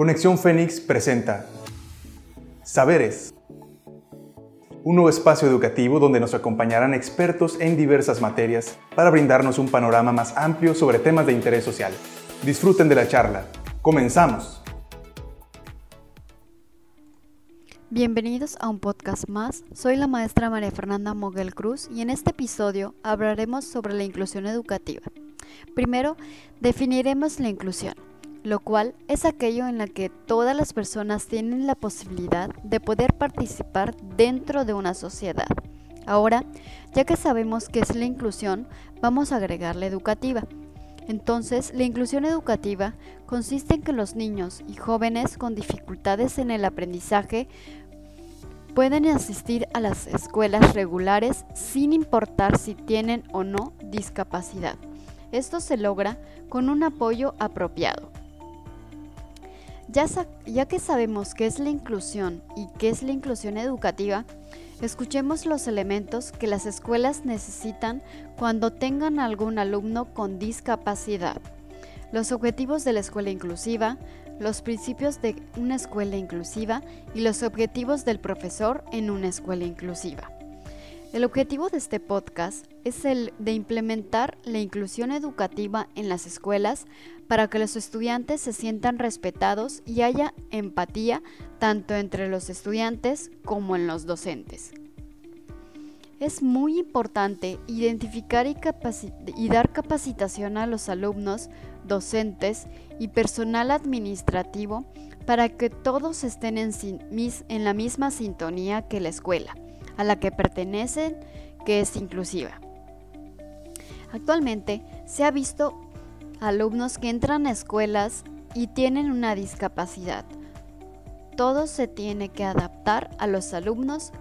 Conexión Fénix presenta Saberes, un nuevo espacio educativo donde nos acompañarán expertos en diversas materias para brindarnos un panorama más amplio sobre temas de interés social. Disfruten de la charla. Comenzamos. Bienvenidos a un podcast más. Soy la maestra María Fernanda Moguel Cruz y en este episodio hablaremos sobre la inclusión educativa. Primero, definiremos la inclusión lo cual es aquello en la que todas las personas tienen la posibilidad de poder participar dentro de una sociedad. Ahora, ya que sabemos qué es la inclusión, vamos a agregar la educativa. Entonces, la inclusión educativa consiste en que los niños y jóvenes con dificultades en el aprendizaje pueden asistir a las escuelas regulares sin importar si tienen o no discapacidad. Esto se logra con un apoyo apropiado. Ya, que sabemos qué es la inclusión y qué es la inclusión educativa, escuchemos los elementos que las escuelas necesitan cuando tengan algún alumno con discapacidad, los objetivos de la escuela inclusiva, los principios de una escuela inclusiva y los objetivos del profesor en una escuela inclusiva. El objetivo de este podcast es el de implementar la inclusión educativa en las escuelas para que los estudiantes se sientan respetados y haya empatía tanto entre los estudiantes como en los docentes. Es muy importante identificar y, dar capacitación a los alumnos, docentes y personal administrativo para que todos estén en, la misma sintonía que la escuela a la que pertenecen, que es inclusiva. Actualmente se ha visto alumnos que entran a escuelas y tienen una discapacidad. Todo se tiene que adaptar a los alumnos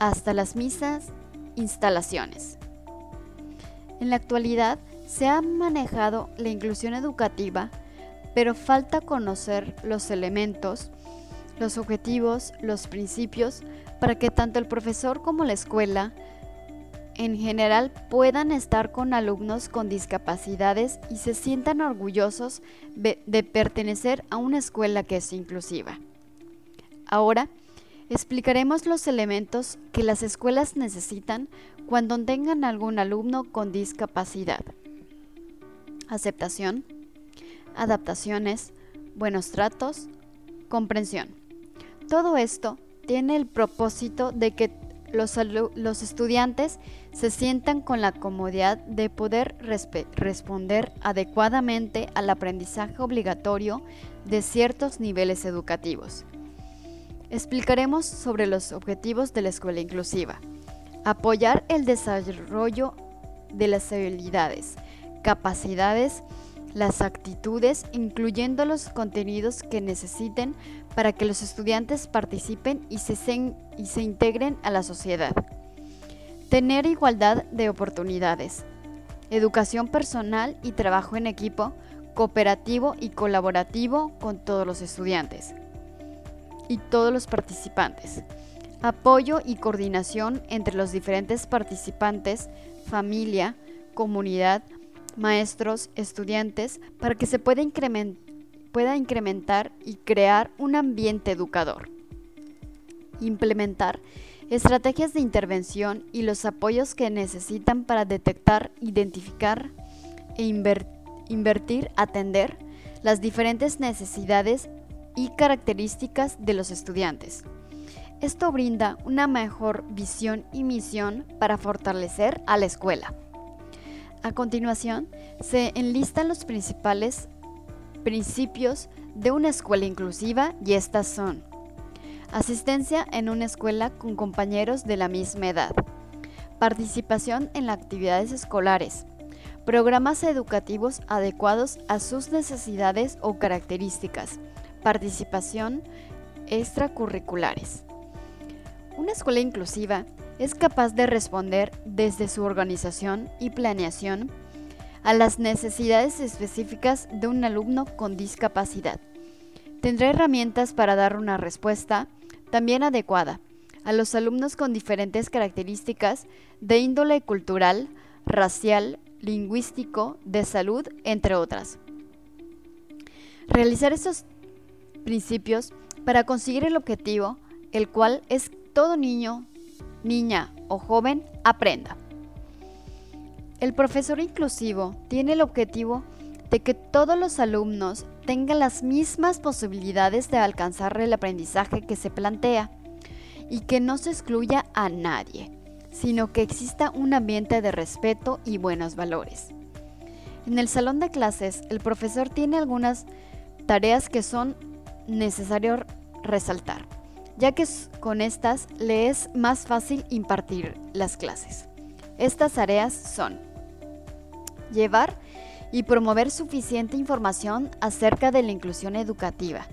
hasta las mismas instalaciones. En la actualidad se ha manejado la inclusión educativa, pero falta conocer los elementos, los objetivos, los principios, para que tanto el profesor como la escuela en general puedan estar con alumnos con discapacidades y se sientan orgullosos de, pertenecer a una escuela que es inclusiva. Ahora, explicaremos los elementos que las escuelas necesitan cuando tengan algún alumno con discapacidad. Aceptación, adaptaciones, buenos tratos, comprensión. Todo esto tiene el propósito de que los, estudiantes se sientan con la comodidad de poder responder adecuadamente al aprendizaje obligatorio de ciertos niveles educativos. Explicaremos sobre los objetivos de la escuela inclusiva. Apoyar el desarrollo de las habilidades, capacidades, las actitudes, incluyendo los contenidos que necesiten para que los estudiantes participen y se, se integren a la sociedad. Tener igualdad de oportunidades. Educación personal y trabajo en equipo, cooperativo y colaborativo con todos los estudiantes y todos los participantes. Apoyo y coordinación entre los diferentes participantes, familia, comunidad, maestros, estudiantes, para que se pueda, incrementar y crear un ambiente educador. Implementar estrategias de intervención y los apoyos que necesitan para detectar, identificar e invertir, atender las diferentes necesidades y características de los estudiantes. Esto brinda una mejor visión y misión para fortalecer a la escuela. A continuación, se enlistan los principales principios de una escuela inclusiva y estas son asistencia en una escuela con compañeros de la misma edad, participación en las actividades escolares, programas educativos adecuados a sus necesidades o características, participación extracurriculares. Una escuela inclusiva es capaz de responder desde su organización y planeación a las necesidades específicas de un alumno con discapacidad. Tendrá herramientas para dar una respuesta también adecuada a los alumnos con diferentes características de índole cultural, racial, lingüístico, de salud, entre otras. Realizar estos principios para conseguir el objetivo, el cual es todo niño, niña o joven aprenda. El profesor inclusivo tiene el objetivo de que todos los alumnos tengan las mismas posibilidades de alcanzar el aprendizaje que se plantea y que no se excluya a nadie, sino que exista un ambiente de respeto y buenos valores. En el salón de clases, el profesor tiene algunas tareas que son necesarios resaltar, ya que con estas le es más fácil impartir las clases. Estas tareas son llevar y promover suficiente información acerca de la inclusión educativa,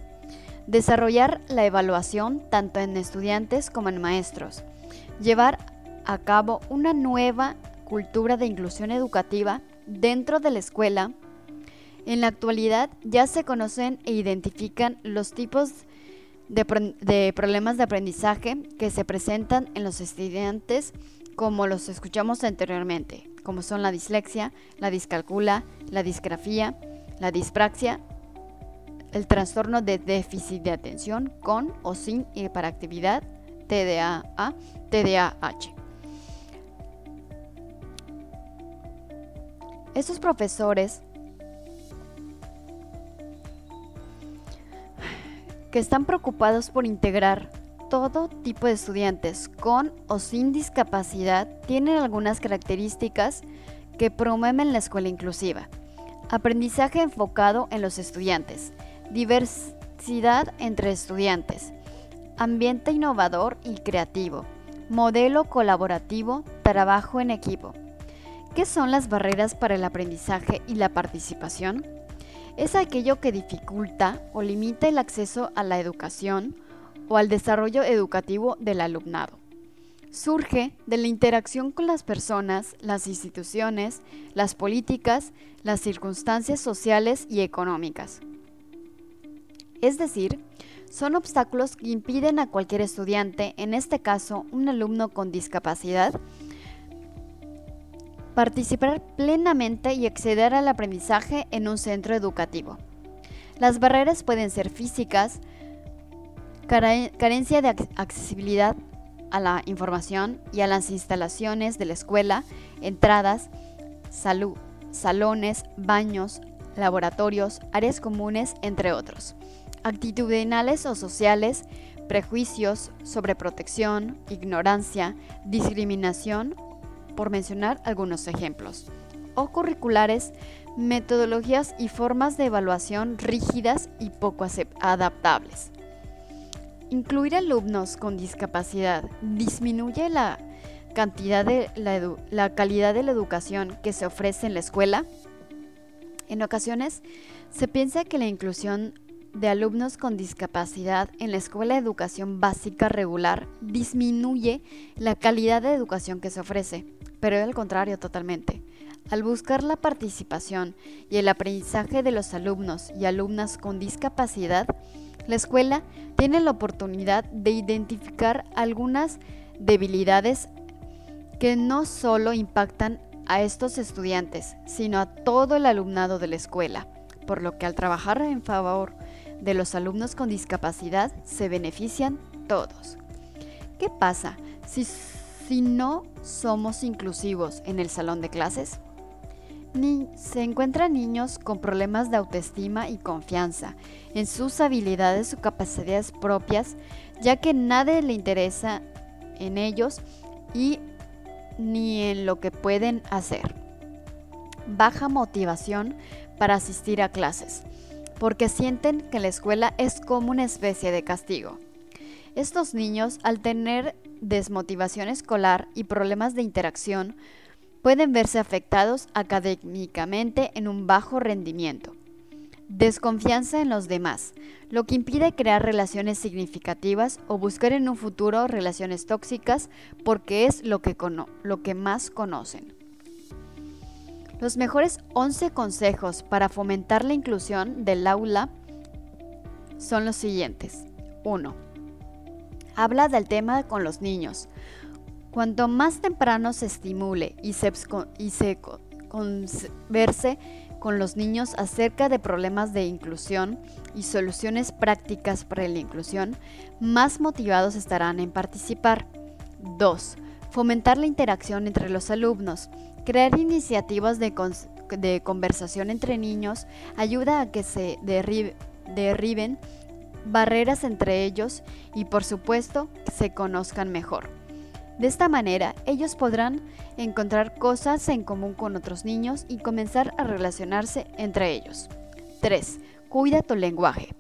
desarrollar la evaluación tanto en estudiantes como en maestros, llevar a cabo una nueva cultura de inclusión educativa dentro de la escuela. En la actualidad ya se conocen e identifican los tipos de, de problemas de aprendizaje que se presentan en los estudiantes como los escuchamos anteriormente, como son la dislexia, la discalcula, la disgrafía, la dispraxia, el trastorno de déficit de atención con o sin hiperactividad, TDAH, TDAH. Estos profesores que están preocupados por integrar todo tipo de estudiantes con o sin discapacidad tienen algunas características que promueven la escuela inclusiva. Aprendizaje enfocado en los estudiantes, diversidad entre estudiantes, ambiente innovador y creativo, modelo colaborativo, trabajo en equipo. ¿Qué son las barreras para el aprendizaje y la participación? Es aquello que dificulta o limita el acceso a la educación, o al desarrollo educativo del alumnado. Surge de la interacción con las personas, las instituciones, las políticas, las circunstancias sociales y económicas. Es decir, son obstáculos que impiden a cualquier estudiante, en este caso un alumno con discapacidad, participar plenamente y acceder al aprendizaje en un centro educativo. Las barreras pueden ser físicas, carencia de accesibilidad a la información y a las instalaciones de la escuela, entradas, salud, salones, baños, laboratorios, áreas comunes, entre otros. Actitudinales o sociales, prejuicios, sobreprotección, ignorancia, discriminación, por mencionar algunos ejemplos. O curriculares, metodologías y formas de evaluación rígidas y poco adaptables. Incluir alumnos con discapacidad disminuye la cantidad de la, calidad de la educación que se ofrece en la escuela. En ocasiones se piensa que la inclusión de alumnos con discapacidad en la escuela de educación básica regular disminuye la calidad de educación que se ofrece, pero es al contrario totalmente. Al buscar la participación y el aprendizaje de los alumnos y alumnas con discapacidad, la escuela tiene la oportunidad de identificar algunas debilidades que no solo impactan a estos estudiantes, sino a todo el alumnado de la escuela, por lo que al trabajar en favor de los alumnos con discapacidad se benefician todos. ¿Qué pasa si, si no somos inclusivos en el salón de clases? se encuentran niños con problemas de autoestima y confianza en sus habilidades o capacidades propias, ya que nadie le interesa en ellos y ni en lo que pueden hacer. Baja motivación para asistir a clases, porque sienten que la escuela es como una especie de castigo. Estos niños, al tener desmotivación escolar y problemas de interacción, pueden verse afectados académicamente en un bajo rendimiento. Desconfianza en los demás, lo que impide crear relaciones significativas o buscar en un futuro relaciones tóxicas porque es lo que, lo que más conocen. Los mejores 11 consejos para fomentar la inclusión del aula son los siguientes. 1. Habla del tema con los niños. Cuanto más temprano se estimule y se, converse con los niños acerca de problemas de inclusión y soluciones prácticas para la inclusión, más motivados estarán en participar. 2. Fomentar la interacción entre los alumnos. Crear iniciativas de, conversación entre niños ayuda a que se derriben barreras entre ellos y por supuesto se conozcan mejor. De esta manera, ellos podrán encontrar cosas en común con otros niños y comenzar a relacionarse entre ellos. 3. Cuida tu lenguaje.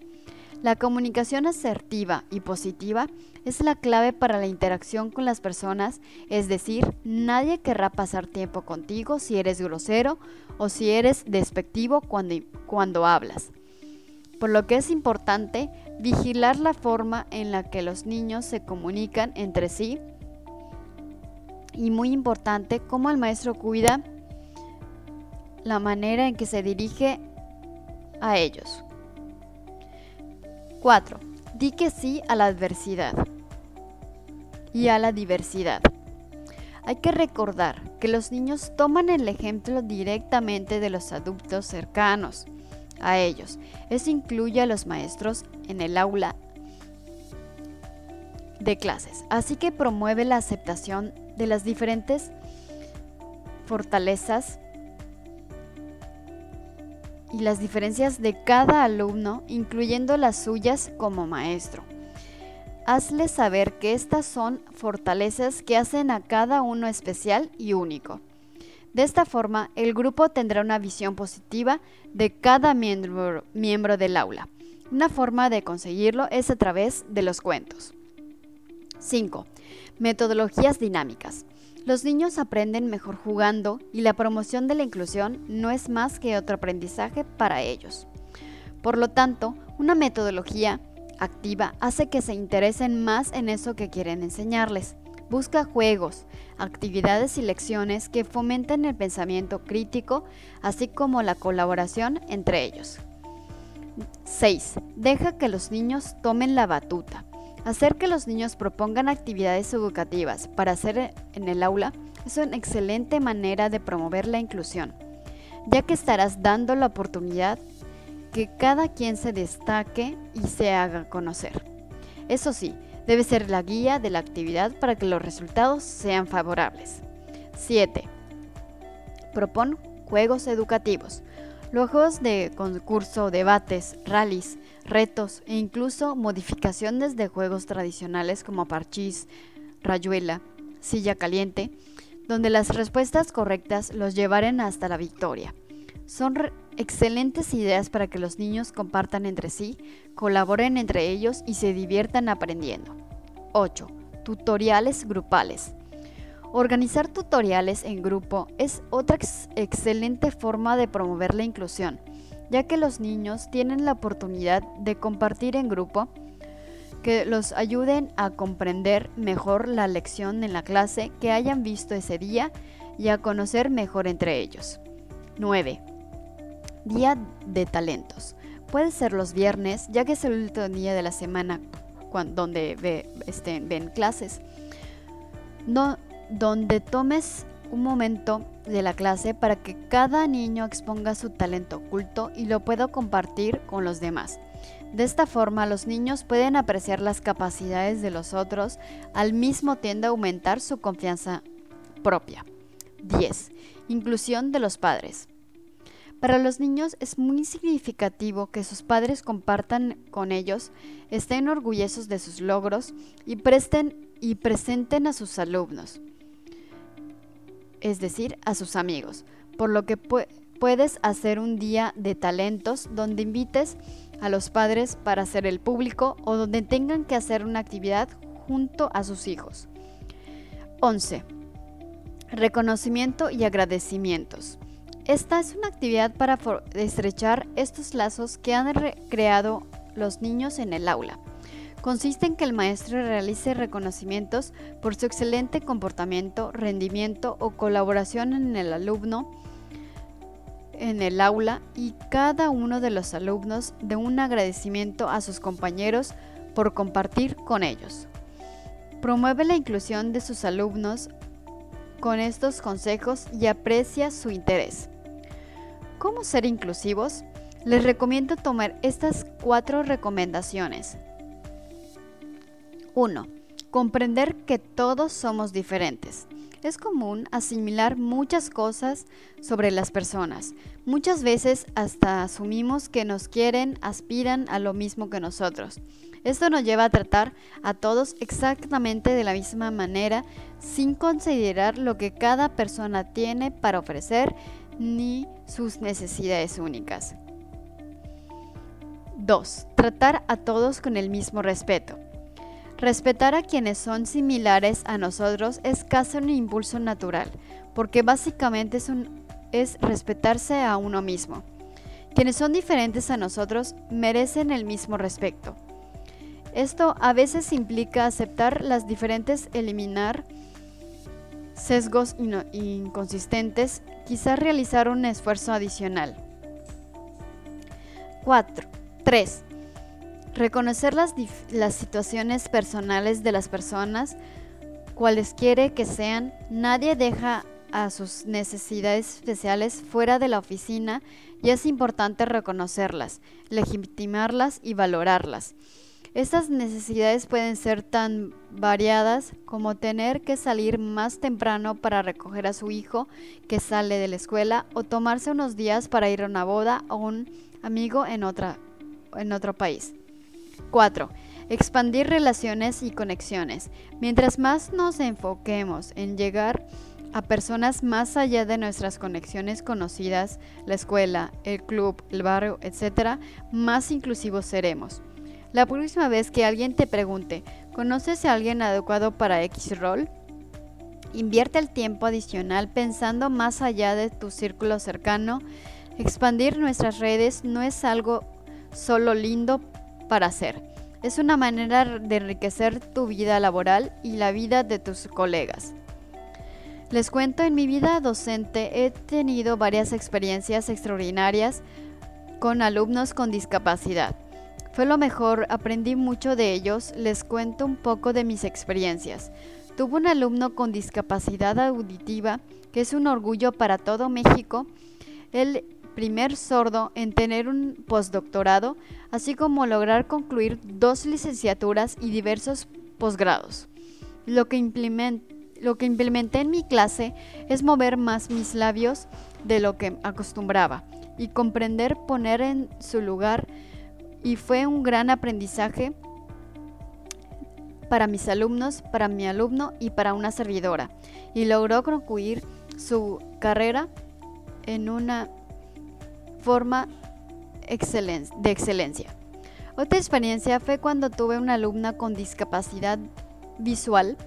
La comunicación asertiva y positiva es la clave para la interacción con las personas, es decir, nadie querrá pasar tiempo contigo si eres grosero o si eres despectivo cuando, cuando hablas. Por lo que es importante vigilar la forma en la que los niños se comunican entre sí y muy importante cómo el maestro cuida la manera en que se dirige a ellos. 4. Di que sí a la adversidad y a la diversidad. Hay que recordar que los niños toman el ejemplo directamente de los adultos cercanos a ellos. Eso incluye a los maestros en el aula de clases. Así que promueve la aceptación de las diferentes fortalezas y las diferencias de cada alumno, incluyendo las suyas como maestro. Hazle saber que estas son fortalezas que hacen a cada uno especial y único. De esta forma, el grupo tendrá una visión positiva de cada miembro, miembro del aula. Una forma de conseguirlo es a través de los cuentos. 5. Metodologías dinámicas. Los niños aprenden mejor jugando y la promoción de la inclusión no es más que otro aprendizaje para ellos. Por lo tanto, una metodología activa hace que se interesen más en eso que quieren enseñarles. Busca juegos, actividades y lecciones que fomenten el pensamiento crítico, así como la colaboración entre ellos. 6. Deja que los niños tomen la batuta. Hacer que los niños propongan actividades educativas para hacer en el aula es una excelente manera de promover la inclusión, ya que estarás dando la oportunidad que cada quien se destaque y se haga conocer. Eso sí, debe ser la guía de la actividad para que los resultados sean favorables. 7. Propon juegos educativos. Los juegos de concurso, debates, rallies, retos e incluso modificaciones de juegos tradicionales como parchís, rayuela, silla caliente, donde las respuestas correctas los llevaren hasta la victoria. Son excelentes ideas para que los niños compartan entre sí, colaboren entre ellos y se diviertan aprendiendo. 8. Tutoriales grupales. Organizar tutoriales en grupo es otra excelente forma de promover la inclusión ya que los niños tienen la oportunidad de compartir en grupo que los ayuden a comprender mejor la lección en la clase que hayan visto ese día y a conocer mejor entre ellos. 9. Día de talentos. Puede ser los viernes, ya que es el último día de la semana donde ve, este, ven clases. No, donde tomes un momento de la clase para que cada niño exponga su talento oculto y lo pueda compartir con los demás. De esta forma, los niños pueden apreciar las capacidades de los otros, al mismo tiempo aumentar su confianza propia. 10. Inclusión de los padres. Para los niños es muy significativo que sus padres compartan con ellos, estén orgullosos de sus logros y presten y presenten a sus alumnos es decir, a sus amigos, por lo que puedes hacer un día de talentos donde invites a los padres para hacer el público o donde tengan que hacer una actividad junto a sus hijos. 11. Reconocimiento y agradecimientos. Esta es una actividad para estrechar estos lazos que han creado los niños en el aula consiste en que el maestro realice reconocimientos por su excelente comportamiento, rendimiento o colaboración en el alumno en el aula y cada uno de los alumnos de un agradecimiento a sus compañeros por compartir con ellos. Promueve la inclusión de sus alumnos con estos consejos y aprecia su interés. ¿Cómo ser inclusivos? Les recomiendo tomar estas cuatro recomendaciones. 1. Comprender que todos somos diferentes. Es común asimilar muchas cosas sobre las personas. Muchas veces hasta asumimos que nos quieren, aspiran a lo mismo que nosotros. Esto nos lleva a tratar a todos exactamente de la misma manera sin considerar lo que cada persona tiene para ofrecer ni sus necesidades únicas. 2. Tratar a todos con el mismo respeto. Respetar a quienes son similares a nosotros es casi un impulso natural, porque básicamente es, es respetarse a uno mismo. Quienes son diferentes a nosotros merecen el mismo respeto. Esto a veces implica aceptar las diferentes, eliminar sesgos inconsistentes, quizás realizar un esfuerzo adicional. 4. 3. Reconocer las, las situaciones personales de las personas, cualesquiera que sean, nadie deja a sus necesidades especiales fuera de la oficina y es importante reconocerlas, legitimarlas y valorarlas. Estas necesidades pueden ser tan variadas como tener que salir más temprano para recoger a su hijo que sale de la escuela o tomarse unos días para ir a una boda o un amigo en, otra, en otro país. 4. Expandir relaciones y conexiones. Mientras más nos enfoquemos en llegar a personas más allá de nuestras conexiones conocidas, la escuela, el club, el barrio, etc., más inclusivos seremos. La próxima vez que alguien te pregunte, ¿conoces a alguien adecuado para X rol? Invierte el tiempo adicional pensando más allá de tu círculo cercano. Expandir nuestras redes no es algo solo lindo para hacer. Es una manera de enriquecer tu vida laboral y la vida de tus colegas. Les cuento, en mi vida docente he tenido varias experiencias extraordinarias con alumnos con discapacidad. Fue lo mejor, aprendí mucho de ellos, les cuento un poco de mis experiencias. Tuve un alumno con discapacidad auditiva, que es un orgullo para todo México. El primer sordo en tener un postdoctorado, así como lograr concluir dos licenciaturas y diversos posgrados. Lo que, lo que implementé en mi clase es mover más mis labios de lo que acostumbraba y comprender poner en su lugar y fue un gran aprendizaje para mis alumnos, para mi alumno y para una servidora. Y logró concluir su carrera en una forma de excelencia. Otra experiencia fue cuando tuve una alumna con discapacidad visual.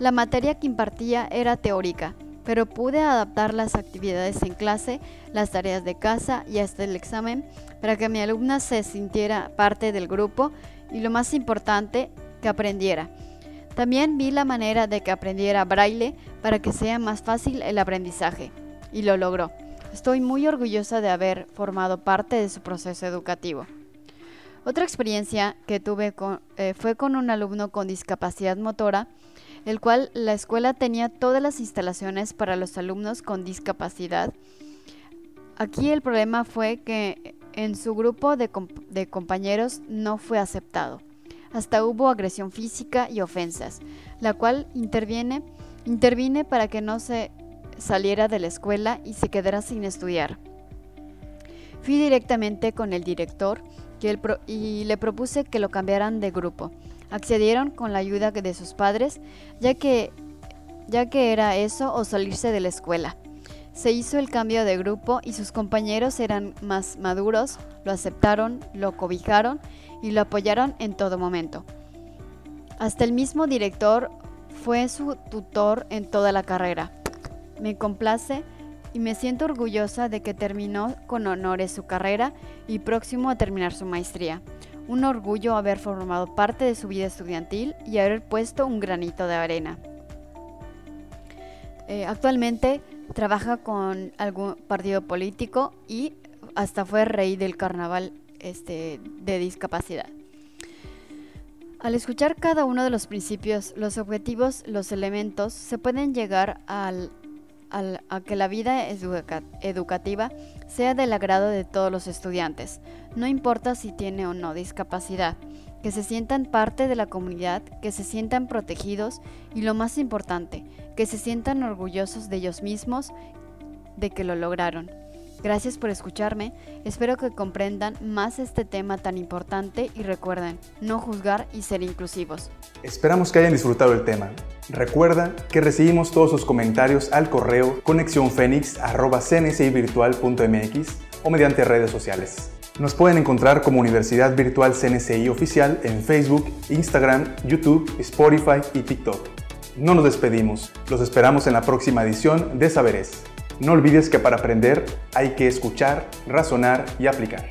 La materia que impartía era teórica, pero pude adaptar las actividades en clase, las tareas de casa y hasta el examen para que mi alumna se sintiera parte del grupo y lo más importante, que aprendiera. También vi la manera de que aprendiera braille para que sea más fácil el aprendizaje y lo logró. Estoy muy orgullosa de haber formado parte de su proceso educativo. Otra experiencia que tuve eh, fue con un alumno con discapacidad motora, el cual la escuela tenía todas las instalaciones para los alumnos con discapacidad. Aquí el problema fue que en su grupo de, compañeros no fue aceptado. Hasta hubo agresión física y ofensas, la cual interviene, intervine para que no se saliera de la escuela y se quedara sin estudiar. Fui directamente con el director y le propuse que lo cambiaran de grupo. Accedieron con la ayuda de sus padres, ya que, ya que era eso o salirse de la escuela. Se hizo el cambio de grupo y sus compañeros eran más maduros, lo aceptaron, lo cobijaron y lo apoyaron en todo momento. Hasta el mismo director fue su tutor en toda la carrera. Me complace y me siento orgullosa de que terminó con honores su carrera y próximo a terminar su maestría. Un orgullo haber formado parte de su vida estudiantil y haber puesto un granito de arena. Eh, actualmente trabaja con algún partido político y hasta fue rey del carnaval este, de discapacidad. Al escuchar cada uno de los principios, los objetivos, los elementos, se pueden llegar al a que la vida educativa sea del agrado de todos los estudiantes, no importa si tiene o no discapacidad, que se sientan parte de la comunidad, que se sientan protegidos y lo más importante, que se sientan orgullosos de ellos mismos, de que lo lograron. Gracias por escucharme, espero que comprendan más este tema tan importante y recuerden, no juzgar y ser inclusivos. Esperamos que hayan disfrutado el tema. Recuerda que recibimos todos sus comentarios al correo conexiónfénix.cncivirtual.mx o mediante redes sociales. Nos pueden encontrar como Universidad Virtual CNCI Oficial en Facebook, Instagram, YouTube, Spotify y TikTok. No nos despedimos, los esperamos en la próxima edición de Saberes. No olvides que para aprender hay que escuchar, razonar y aplicar.